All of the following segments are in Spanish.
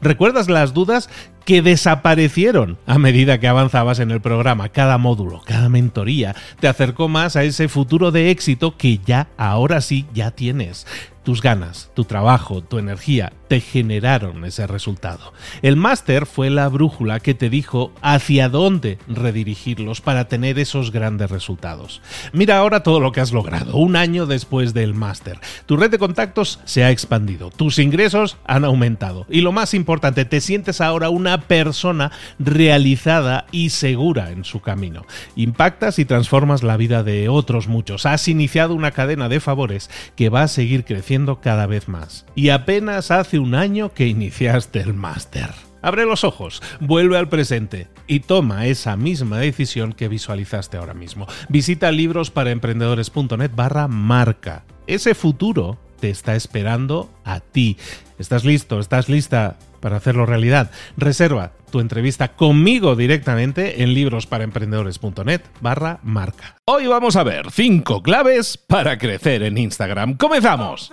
¿Recuerdas las dudas que desaparecieron a medida que avanzabas en el programa? Cada módulo, cada mentoría te acercó más a ese futuro de éxito que ya, ahora sí, ya tienes. Tus ganas, tu trabajo, tu energía te generaron ese resultado. El máster fue la brújula que te dijo hacia dónde redirigirlos para tener esos grandes resultados. Mira ahora todo lo que has logrado, un año después del máster. Tu red de contactos se ha expandido, tus ingresos han aumentado y lo más importante, te sientes ahora una persona realizada y segura en su camino. Impactas y transformas la vida de otros muchos. Has iniciado una cadena de favores que va a seguir creciendo cada vez más. Y apenas hace un año que iniciaste el máster. Abre los ojos, vuelve al presente y toma esa misma decisión que visualizaste ahora mismo. Visita librosparaemprendedores.net barra marca. Ese futuro te está esperando a ti. ¿Estás listo? ¿Estás lista para hacerlo realidad? Reserva tu entrevista conmigo directamente en librosparaemprendedores.net barra marca. Hoy vamos a ver 5 claves para crecer en Instagram. ¡Comenzamos!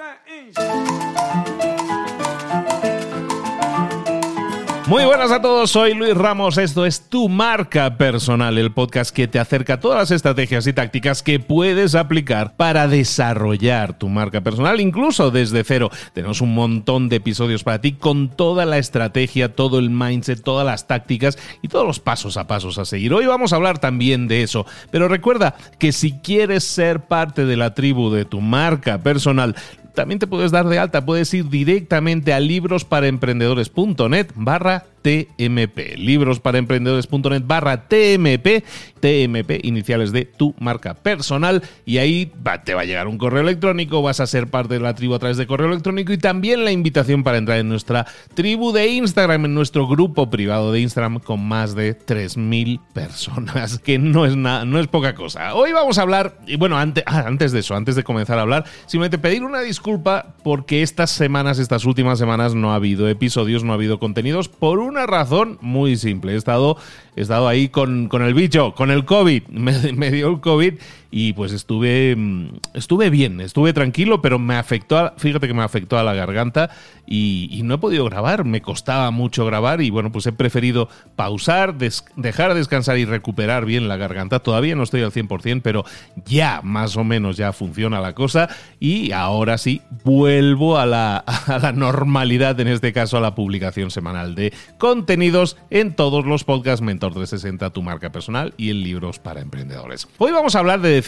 Muy buenas a todos, soy Luis Ramos, esto es Tu Marca Personal, el podcast que te acerca a todas las estrategias y tácticas que puedes aplicar para desarrollar tu marca personal, incluso desde cero. Tenemos un montón de episodios para ti con toda la estrategia, todo el mindset, todas las tácticas y todos los pasos a pasos a seguir. Hoy vamos a hablar también de eso, pero recuerda que si quieres ser parte de la tribu de tu marca personal, también te puedes dar de alta, puedes ir directamente a librosparaemprendedores.net barra TMP. Librosparaemprendedores.net barra TMP. TMP, iniciales de tu marca personal. Y ahí te va a llegar un correo electrónico, vas a ser parte de la tribu a través de correo electrónico y también la invitación para entrar en nuestra tribu de Instagram, en nuestro grupo privado de Instagram con más de 3.000 personas, que no es, nada, no es poca cosa. Hoy vamos a hablar, y bueno, antes, ah, antes de eso, antes de comenzar a hablar, simplemente pedir una disculpa porque estas semanas, estas últimas semanas no ha habido episodios, no ha habido contenidos por un una razón muy simple. He estado, he estado ahí con, con el bicho, con el COVID. Me, me dio el COVID y pues estuve, mm, estuve bien, estuve tranquilo, pero me afectó, fíjate que me afectó a la garganta y, no he podido grabar, me costaba mucho grabar y bueno, pues he preferido pausar, dejar descansar y recuperar bien la garganta. Todavía no estoy al 100%, pero ya más o menos ya funciona la cosa y ahora sí vuelvo a la, a la normalidad, en este caso a la publicación semanal de contenidos en todos los podcasts Mentor 360, tu marca personal y en libros para emprendedores. Hoy vamos a hablar de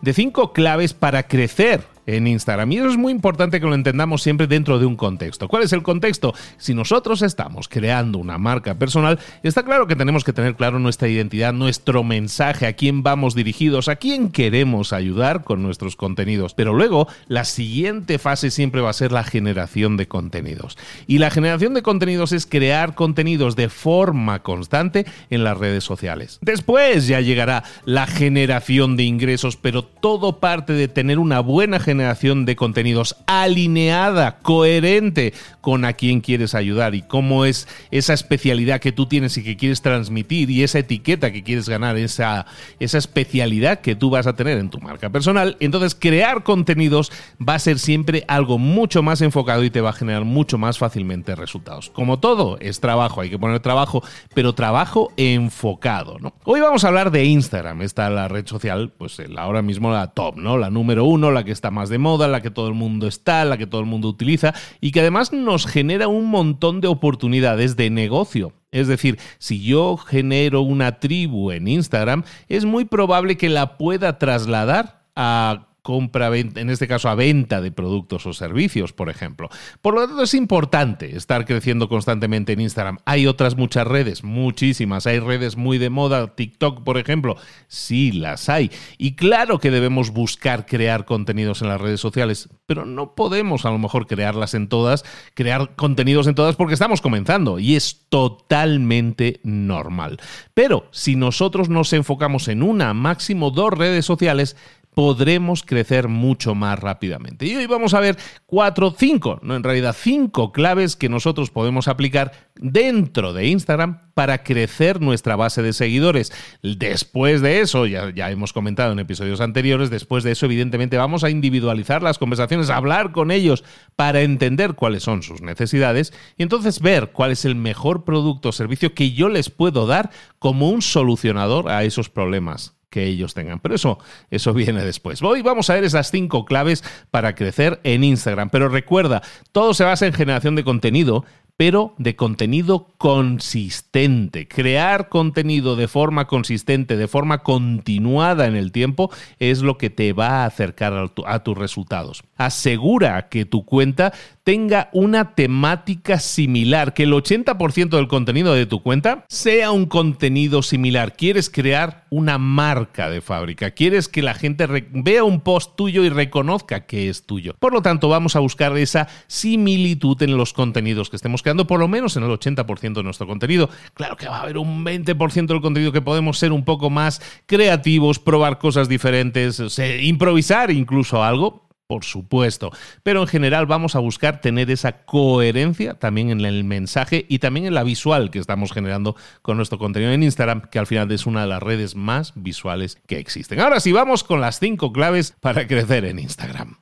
de cinco claves para crecer en Instagram. Y eso es muy importante que lo entendamos siempre dentro de un contexto. ¿Cuál es el contexto? Si nosotros estamos creando una marca personal, está claro que tenemos que tener claro nuestra identidad, nuestro mensaje, a quién vamos dirigidos, a quién queremos ayudar con nuestros contenidos. Pero luego, la siguiente fase siempre va a ser la generación de contenidos. Y la generación de contenidos es crear contenidos de forma constante en las redes sociales. Después ya llegará la generación de ingresos, pero todo parte de tener una buena generación generación de contenidos alineada, coherente con a quién quieres ayudar y cómo es esa especialidad que tú tienes y que quieres transmitir y esa etiqueta que quieres ganar, esa, esa especialidad que tú vas a tener en tu marca personal. Entonces, crear contenidos va a ser siempre algo mucho más enfocado y te va a generar mucho más fácilmente resultados. Como todo, es trabajo, hay que poner trabajo, pero trabajo enfocado. ¿no? Hoy vamos a hablar de Instagram, esta la red social, pues ahora mismo la top, ¿no? La número uno, la que está más de moda, la que todo el mundo está, la que todo el mundo utiliza y que además nos genera un montón de oportunidades de negocio. Es decir, si yo genero una tribu en Instagram, es muy probable que la pueda trasladar a compra, en este caso a venta de productos o servicios, por ejemplo. Por lo tanto, es importante estar creciendo constantemente en Instagram. Hay otras muchas redes, muchísimas. Hay redes muy de moda, TikTok, por ejemplo. Sí, las hay. Y claro que debemos buscar crear contenidos en las redes sociales, pero no podemos a lo mejor crearlas en todas, crear contenidos en todas porque estamos comenzando y es totalmente normal. Pero si nosotros nos enfocamos en una, máximo dos redes sociales, podremos crecer mucho más rápidamente. Y hoy vamos a ver cuatro, cinco, no en realidad cinco claves que nosotros podemos aplicar dentro de Instagram para crecer nuestra base de seguidores. Después de eso, ya, ya hemos comentado en episodios anteriores, después de eso evidentemente vamos a individualizar las conversaciones, hablar con ellos para entender cuáles son sus necesidades y entonces ver cuál es el mejor producto o servicio que yo les puedo dar como un solucionador a esos problemas que ellos tengan. Pero eso, eso viene después. Hoy vamos a ver esas cinco claves para crecer en Instagram. Pero recuerda, todo se basa en generación de contenido, pero de contenido consistente. Crear contenido de forma consistente, de forma continuada en el tiempo, es lo que te va a acercar a, tus resultados. Asegura que tu cuenta tenga una temática similar, que el 80% del contenido de tu cuenta sea un contenido similar. Quieres crear una marca de fábrica, quieres que la gente vea un post tuyo y reconozca que es tuyo. Por lo tanto, vamos a buscar esa similitud en los contenidos que estemos creando, por lo menos en el 80% de nuestro contenido. Claro que va a haber un 20% del contenido que podemos ser un poco más creativos, probar cosas diferentes, improvisar incluso algo por supuesto. Pero en general vamos a buscar tener esa coherencia también en el mensaje y también en la visual que estamos generando con nuestro contenido en Instagram, que al final es una de las redes más visuales que existen. Ahora sí, vamos con las cinco claves para crecer en Instagram.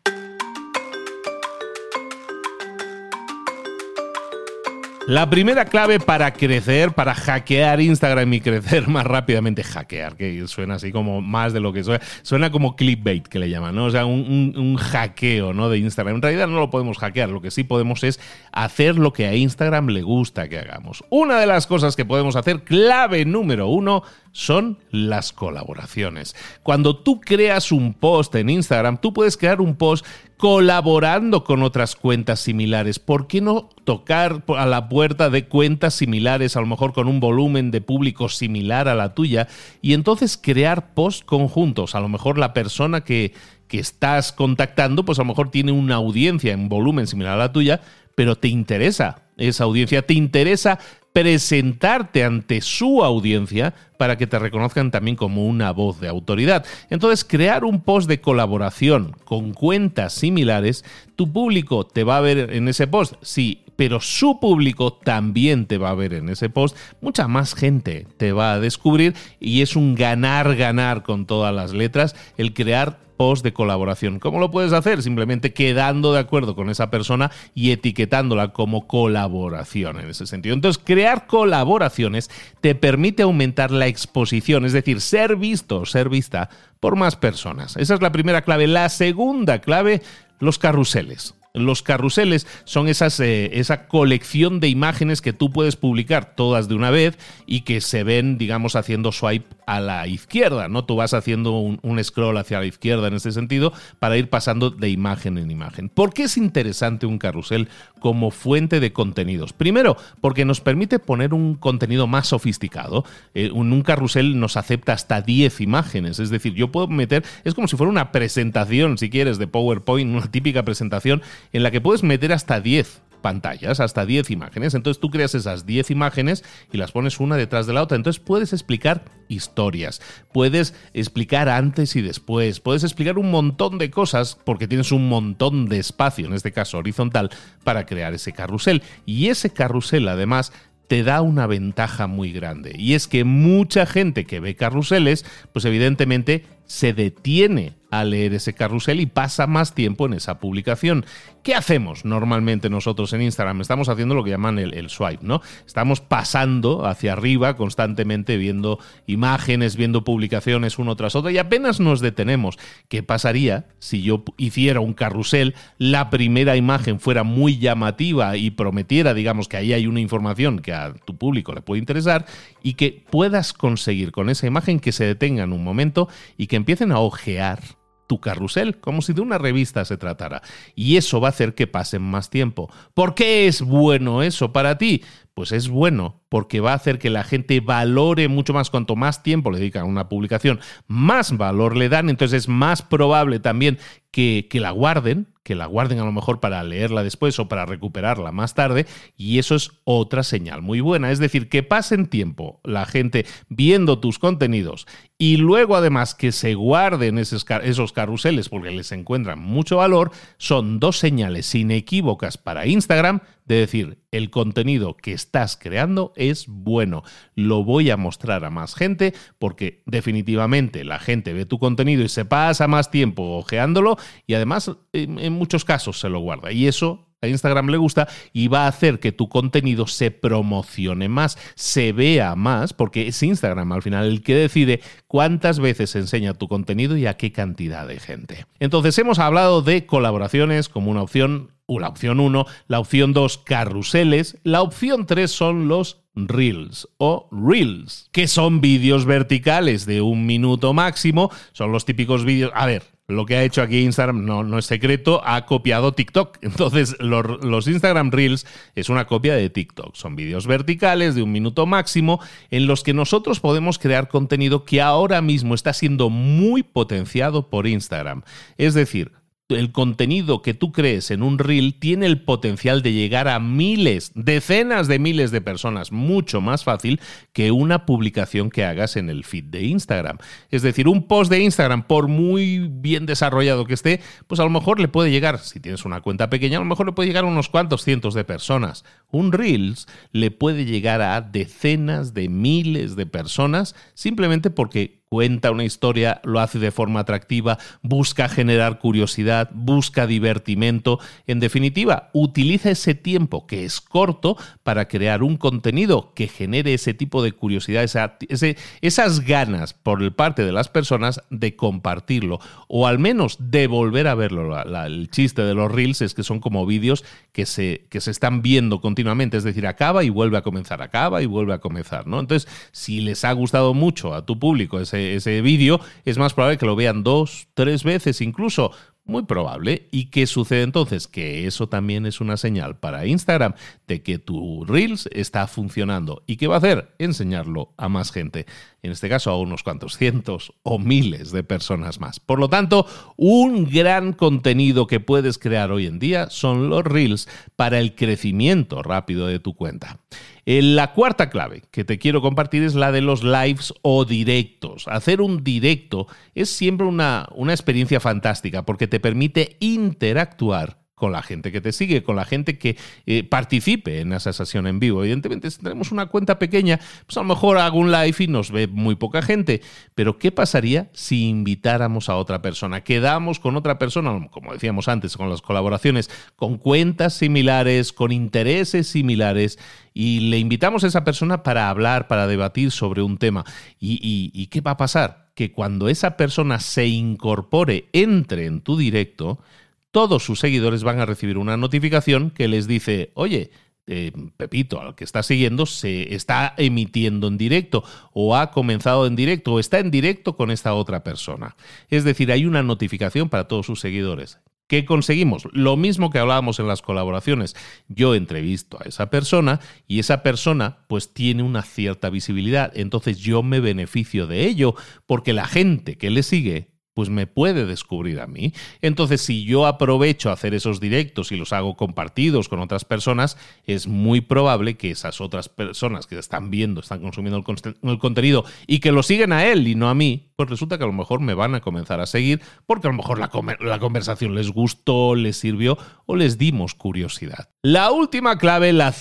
La primera clave para crecer, para hackear Instagram y crecer más rápidamente, hackear, que suena así como más de lo que suena, suena como clickbait que le llaman, ¿no? O sea, un, un, hackeo, ¿no? De Instagram. En realidad no lo podemos hackear, lo que sí podemos es hacer lo que a Instagram le gusta que hagamos. Una de las cosas que podemos hacer, clave número uno, son las colaboraciones. Cuando tú creas un post en Instagram, tú puedes crear un post colaborando con otras cuentas similares. ¿Por qué no tocar a la puerta de cuentas similares, a lo mejor con un volumen de público similar a la tuya, y entonces crear posts conjuntos? A lo mejor la persona que, que estás contactando, pues a lo mejor tiene una audiencia en volumen similar a la tuya, pero te interesa esa audiencia, te interesa presentarte ante su audiencia para que te reconozcan también como una voz de autoridad. Entonces, crear un post de colaboración con cuentas similares, tu público te va a ver en ese post, sí, pero su público también te va a ver en ese post, mucha más gente te va a descubrir y es un ganar-ganar con todas las letras el crear post de colaboración. ¿Cómo lo puedes hacer? Simplemente quedando de acuerdo con esa persona y etiquetándola como colaboración en ese sentido. Entonces, crear colaboraciones te permite aumentar la exposición, es decir, ser visto, ser vista por más personas. Esa es la primera clave. La segunda clave, los carruseles. Los carruseles son eh, esa colección de imágenes que tú puedes publicar todas de una vez y que se ven, digamos, haciendo swipe a la izquierda, ¿no? Tú vas haciendo un, scroll hacia la izquierda en ese sentido para ir pasando de imagen en imagen. ¿Por qué es interesante un carrusel como fuente de contenidos? Primero, porque nos permite poner un contenido más sofisticado. Eh, un carrusel nos acepta hasta 10 imágenes, es decir, yo puedo meter, es como si fuera una presentación, si quieres, de PowerPoint, una típica presentación en la que puedes meter hasta 10 pantallas, hasta 10 imágenes. Entonces tú creas esas 10 imágenes y las pones una detrás de la otra. Entonces puedes explicar historias, puedes explicar antes y después, puedes explicar un montón de cosas porque tienes un montón de espacio, en este caso horizontal, para crear ese carrusel. Y ese carrusel además te da una ventaja muy grande. Y es que mucha gente que ve carruseles, pues evidentemente se detiene a leer ese carrusel y pasa más tiempo en esa publicación. ¿Qué hacemos normalmente nosotros en Instagram? Estamos haciendo lo que llaman el, swipe, ¿no? Estamos pasando hacia arriba constantemente viendo imágenes, viendo publicaciones uno tras otro y apenas nos detenemos. ¿Qué pasaría si yo hiciera un carrusel, la primera imagen fuera muy llamativa y prometiera, digamos, que ahí hay una información que a tu público le puede interesar y que puedas conseguir con esa imagen que se detenga en un momento y que empiecen a ojear tu carrusel, como si de una revista se tratara. Y eso va a hacer que pasen más tiempo. ¿Por qué es bueno eso para ti? Pues es bueno porque va a hacer que la gente valore mucho más. Cuanto más tiempo le dedican a una publicación, más valor le dan. Entonces es más probable también que, que la guarden, que la guarden a lo mejor para leerla después o para recuperarla más tarde. Y eso es otra señal muy buena. Es decir, que pasen tiempo la gente viendo tus contenidos y luego además que se guarden esos, carruseles porque les encuentran mucho valor, son dos señales inequívocas para Instagram de decir, el contenido que estás creando es bueno, lo voy a mostrar a más gente porque definitivamente la gente ve tu contenido y se pasa más tiempo ojeándolo y además en, muchos casos se lo guarda y eso a Instagram le gusta y va a hacer que tu contenido se promocione más, se vea más, porque es Instagram al final el que decide cuántas veces enseña tu contenido y a qué cantidad de gente. Entonces hemos hablado de colaboraciones como una opción la opción 1, la opción 2, carruseles, la opción 3 son los Reels o Reels, que son vídeos verticales de un minuto máximo, son los típicos vídeos, a ver, lo que ha hecho aquí Instagram no, no es secreto, ha copiado TikTok. Entonces, los, los, Instagram Reels es una copia de TikTok. Son vídeos verticales de un minuto máximo en los que nosotros podemos crear contenido que ahora mismo está siendo muy potenciado por Instagram. Es decir, el contenido que tú crees en un reel tiene el potencial de llegar a miles, decenas de miles de personas, mucho más fácil que una publicación que hagas en el feed de Instagram. Es decir, un post de Instagram, por muy bien desarrollado que esté, pues a lo mejor le puede llegar, si tienes una cuenta pequeña, a lo mejor le puede llegar a unos cuantos cientos de personas. Un reels le puede llegar a decenas de miles de personas simplemente porque cuenta una historia, lo hace de forma atractiva, busca generar curiosidad, busca divertimento. En definitiva, utiliza ese tiempo que es corto para crear un contenido que genere ese tipo de curiosidad, esas ganas por parte de las personas de compartirlo o al menos de volver a verlo. el chiste de los reels es que son como vídeos que se, que se están viendo continuamente, es decir, acaba y vuelve a comenzar, acaba y vuelve a comenzar. ¿no? Entonces, si les ha gustado mucho a tu público ese ese, vídeo, es más probable que lo vean dos, tres veces incluso. Muy probable. ¿Y qué sucede entonces? Que eso también es una señal para Instagram de que tu Reels está funcionando. ¿Y qué va a hacer? Enseñarlo a más gente. En este caso a unos cuantos cientos o miles de personas más. Por lo tanto, un gran contenido que puedes crear hoy en día son los Reels para el crecimiento rápido de tu cuenta. Eh, la cuarta clave que te quiero compartir es la de los lives o directos. Hacer un directo es siempre una, una experiencia fantástica porque te permite interactuar con la gente que te sigue, con la gente que eh, participe en esa sesión en vivo. Evidentemente, si tenemos una cuenta pequeña, pues a lo mejor hago un live y nos ve muy poca gente. Pero, ¿qué pasaría si invitáramos a otra persona? Quedamos con otra persona, como decíamos antes, con las colaboraciones, con cuentas similares, con intereses similares, y le invitamos a esa persona para hablar, para debatir sobre un tema. y qué va a pasar? Que cuando esa persona se incorpore, entre en tu directo, todos sus seguidores van a recibir una notificación que les dice, oye, eh, Pepito, al que está siguiendo, se está emitiendo en directo o ha comenzado en directo o está en directo con esta otra persona. Es decir, hay una notificación para todos sus seguidores. ¿Qué conseguimos? Lo mismo que hablábamos en las colaboraciones. Yo entrevisto a esa persona y esa persona pues tiene una cierta visibilidad. Entonces yo me beneficio de ello porque la gente que le sigue pues me puede descubrir a mí. Entonces, si yo aprovecho a hacer esos directos y los hago compartidos con otras personas, es muy probable que esas otras personas que están viendo, están consumiendo el, contenido y que lo siguen a él y no a mí, pues resulta que a lo mejor me van a comenzar a seguir porque a lo mejor la, la conversación les gustó, les sirvió o les dimos curiosidad. La última clave, la,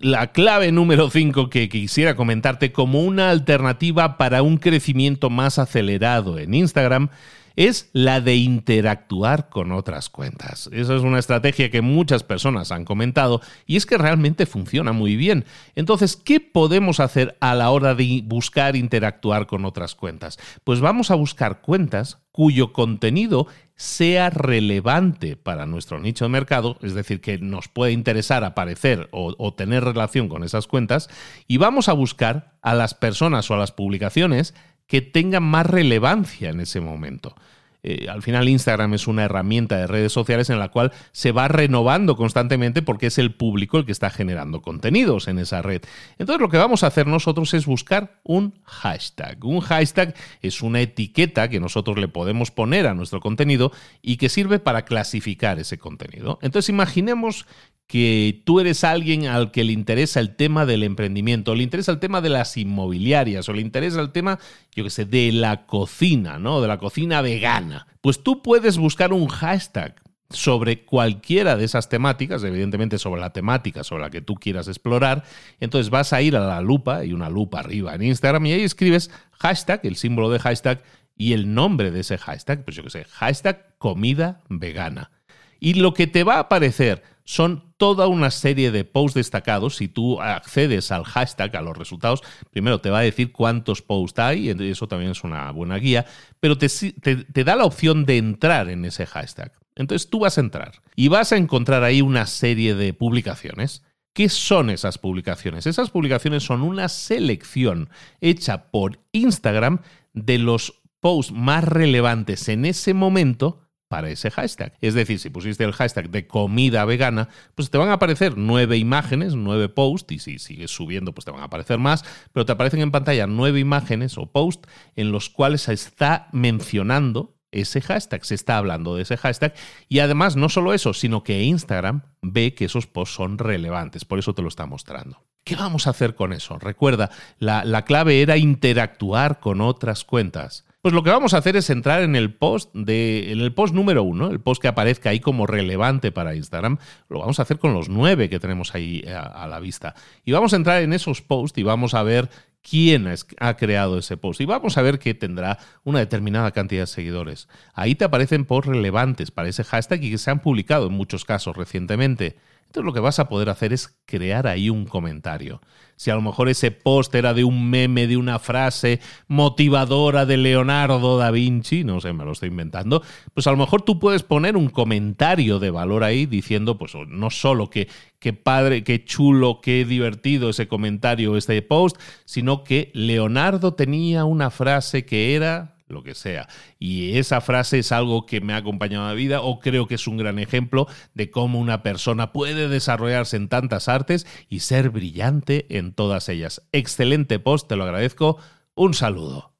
la clave número 5 que quisiera comentarte como una alternativa para un crecimiento más acelerado en Instagram, es la de interactuar con otras cuentas. Esa es una estrategia que muchas personas han comentado y es que realmente funciona muy bien. Entonces, ¿qué podemos hacer a la hora de buscar interactuar con otras cuentas? Pues vamos a buscar cuentas cuyo contenido sea relevante para nuestro nicho de mercado, es decir, que nos puede interesar aparecer o, tener relación con esas cuentas, y vamos a buscar a las personas o a las publicaciones que tengan más relevancia en ese momento. Eh, al final Instagram es una herramienta de redes sociales en la cual se va renovando constantemente porque es el público el que está generando contenidos en esa red. Entonces lo que vamos a hacer nosotros es buscar un hashtag. Un hashtag es una etiqueta que nosotros le podemos poner a nuestro contenido y que sirve para clasificar ese contenido. Entonces imaginemos que tú eres alguien al que le interesa el tema del emprendimiento, le interesa el tema de las inmobiliarias, o le interesa el tema, yo qué sé, de la cocina, ¿no? De la cocina vegana. Pues tú puedes buscar un hashtag sobre cualquiera de esas temáticas, evidentemente sobre la temática sobre la que tú quieras explorar, entonces vas a ir a la lupa, hay una lupa arriba en Instagram, y ahí escribes hashtag, el símbolo de hashtag, y el nombre de ese hashtag, pues yo qué sé, hashtag comida vegana. Y lo que te va a aparecer son toda una serie de posts destacados. Si tú accedes al hashtag, a los resultados, primero te va a decir cuántos posts hay, y eso también es una buena guía, pero te, te, da la opción de entrar en ese hashtag. Entonces tú vas a entrar y vas a encontrar ahí una serie de publicaciones. ¿Qué son esas publicaciones? Esas publicaciones son una selección hecha por Instagram de los posts más relevantes en ese momento para ese hashtag. Es decir, si pusiste el hashtag de comida vegana, pues te van a aparecer nueve imágenes, nueve posts, y si sigues subiendo, pues te van a aparecer más, pero te aparecen en pantalla nueve imágenes o posts en los cuales se está mencionando ese hashtag, se está hablando de ese hashtag y además no solo eso, sino que Instagram ve que esos posts son relevantes, por eso te lo está mostrando. ¿Qué vamos a hacer con eso? Recuerda, la, la clave era interactuar con otras cuentas. Pues lo que vamos a hacer es entrar en el post de, en el post número uno, el post que aparezca ahí como relevante para Instagram. Lo vamos a hacer con los nueve que tenemos ahí a, a la vista. Y vamos a entrar en esos posts y vamos a ver quién ha creado ese post. Y vamos a ver que tendrá una determinada cantidad de seguidores. Ahí te aparecen posts relevantes para ese hashtag y que se han publicado en muchos casos recientemente. Entonces lo que vas a poder hacer es crear ahí un comentario. Si a lo mejor ese post era de un meme, de una frase motivadora de Leonardo da Vinci, no sé, me lo estoy inventando, pues a lo mejor tú puedes poner un comentario de valor ahí diciendo, pues no solo que qué padre, qué chulo, qué divertido ese comentario, este post, sino que Leonardo tenía una frase que era lo que sea. Y esa frase es algo que me ha acompañado en la vida o creo que es un gran ejemplo de cómo una persona puede desarrollarse en tantas artes y ser brillante en todas ellas. Excelente post, te lo agradezco. Un saludo.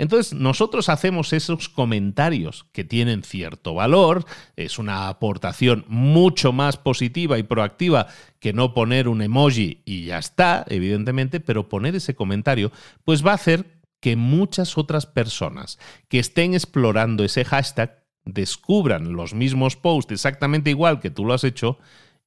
Entonces, nosotros hacemos esos comentarios que tienen cierto valor, es una aportación mucho más positiva y proactiva que no poner un emoji y ya está, evidentemente, pero poner ese comentario, pues va a hacer que muchas otras personas que estén explorando ese hashtag descubran los mismos posts exactamente igual que tú lo has hecho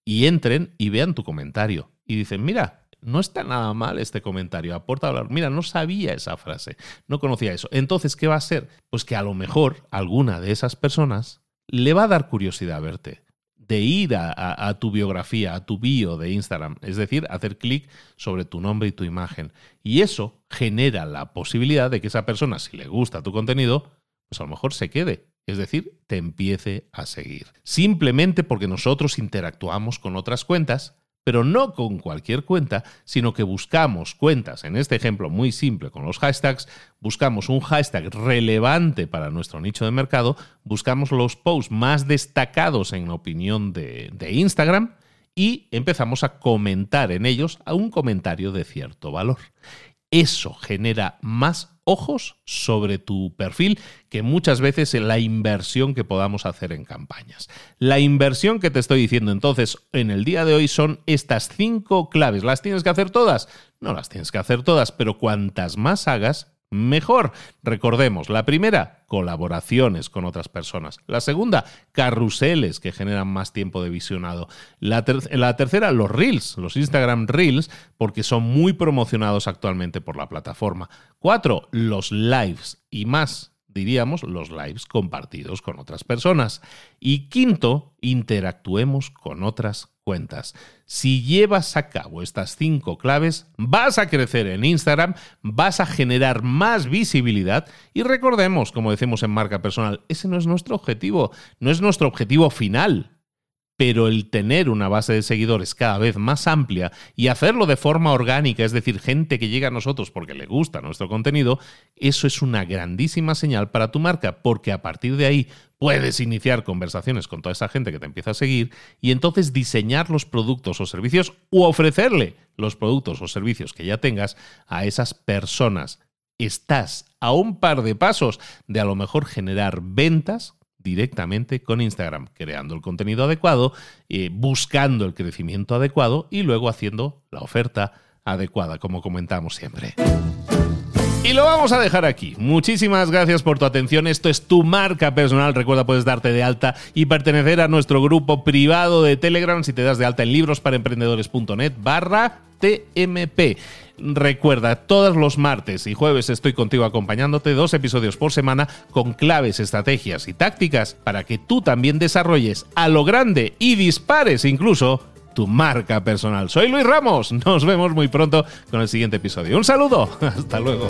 y entren y vean tu comentario y dicen, mira, no está nada mal este comentario, aporta hablar. Mira, no sabía esa frase, no conocía eso. Entonces, ¿qué va a ser? Pues que a lo mejor alguna de esas personas le va a dar curiosidad verte de ir a, tu biografía, a tu bio de Instagram, es decir, hacer clic sobre tu nombre y tu imagen. Y eso genera la posibilidad de que esa persona, si le gusta tu contenido, pues a lo mejor se quede. Es decir, te empiece a seguir. Simplemente porque nosotros interactuamos con otras cuentas pero no con cualquier cuenta, sino que buscamos cuentas, en este ejemplo muy simple con los hashtags, buscamos un hashtag relevante para nuestro nicho de mercado, buscamos los posts más destacados en opinión de, de Instagram y empezamos a comentar en ellos a un comentario de cierto valor. Eso genera más ojos sobre tu perfil que muchas veces la inversión que podamos hacer en campañas. La inversión que te estoy diciendo entonces en el día de hoy son estas cinco claves. ¿Las tienes que hacer todas? No las tienes que hacer todas, pero cuantas más hagas, mejor. Recordemos, la primera, colaboraciones con otras personas. La segunda, carruseles que generan más tiempo de visionado. La, tercera, los reels, los Instagram reels, porque son muy promocionados actualmente por la plataforma. Cuatro, los lives y más diríamos, los lives compartidos con otras personas. Y quinto, interactuemos con otras cuentas. Si llevas a cabo estas cinco claves, vas a crecer en Instagram, vas a generar más visibilidad y recordemos, como decimos en marca personal, ese no es nuestro objetivo, no es nuestro objetivo final. Pero el tener una base de seguidores cada vez más amplia y hacerlo de forma orgánica, es decir, gente que llega a nosotros porque le gusta nuestro contenido, eso es una grandísima señal para tu marca, porque a partir de ahí puedes iniciar conversaciones con toda esa gente que te empieza a seguir y entonces diseñar los productos o servicios u ofrecerle los productos o servicios que ya tengas a esas personas. Estás a un par de pasos de a lo mejor generar ventas directamente con Instagram, creando el contenido adecuado, eh, buscando el crecimiento adecuado y luego haciendo la oferta adecuada, como comentamos siempre. Y lo vamos a dejar aquí. Muchísimas gracias por tu atención. Esto es tu marca personal. Recuerda, puedes darte de alta y pertenecer a nuestro grupo privado de Telegram si te das de alta en librosparaemprendedores.net barra TMP. Recuerda, todos los martes y jueves estoy contigo acompañándote dos episodios por semana con claves, estrategias y tácticas para que tú también desarrolles a lo grande y dispares incluso tu marca personal. Soy Luis Ramos, nos vemos muy pronto con el siguiente episodio. Un saludo, hasta luego.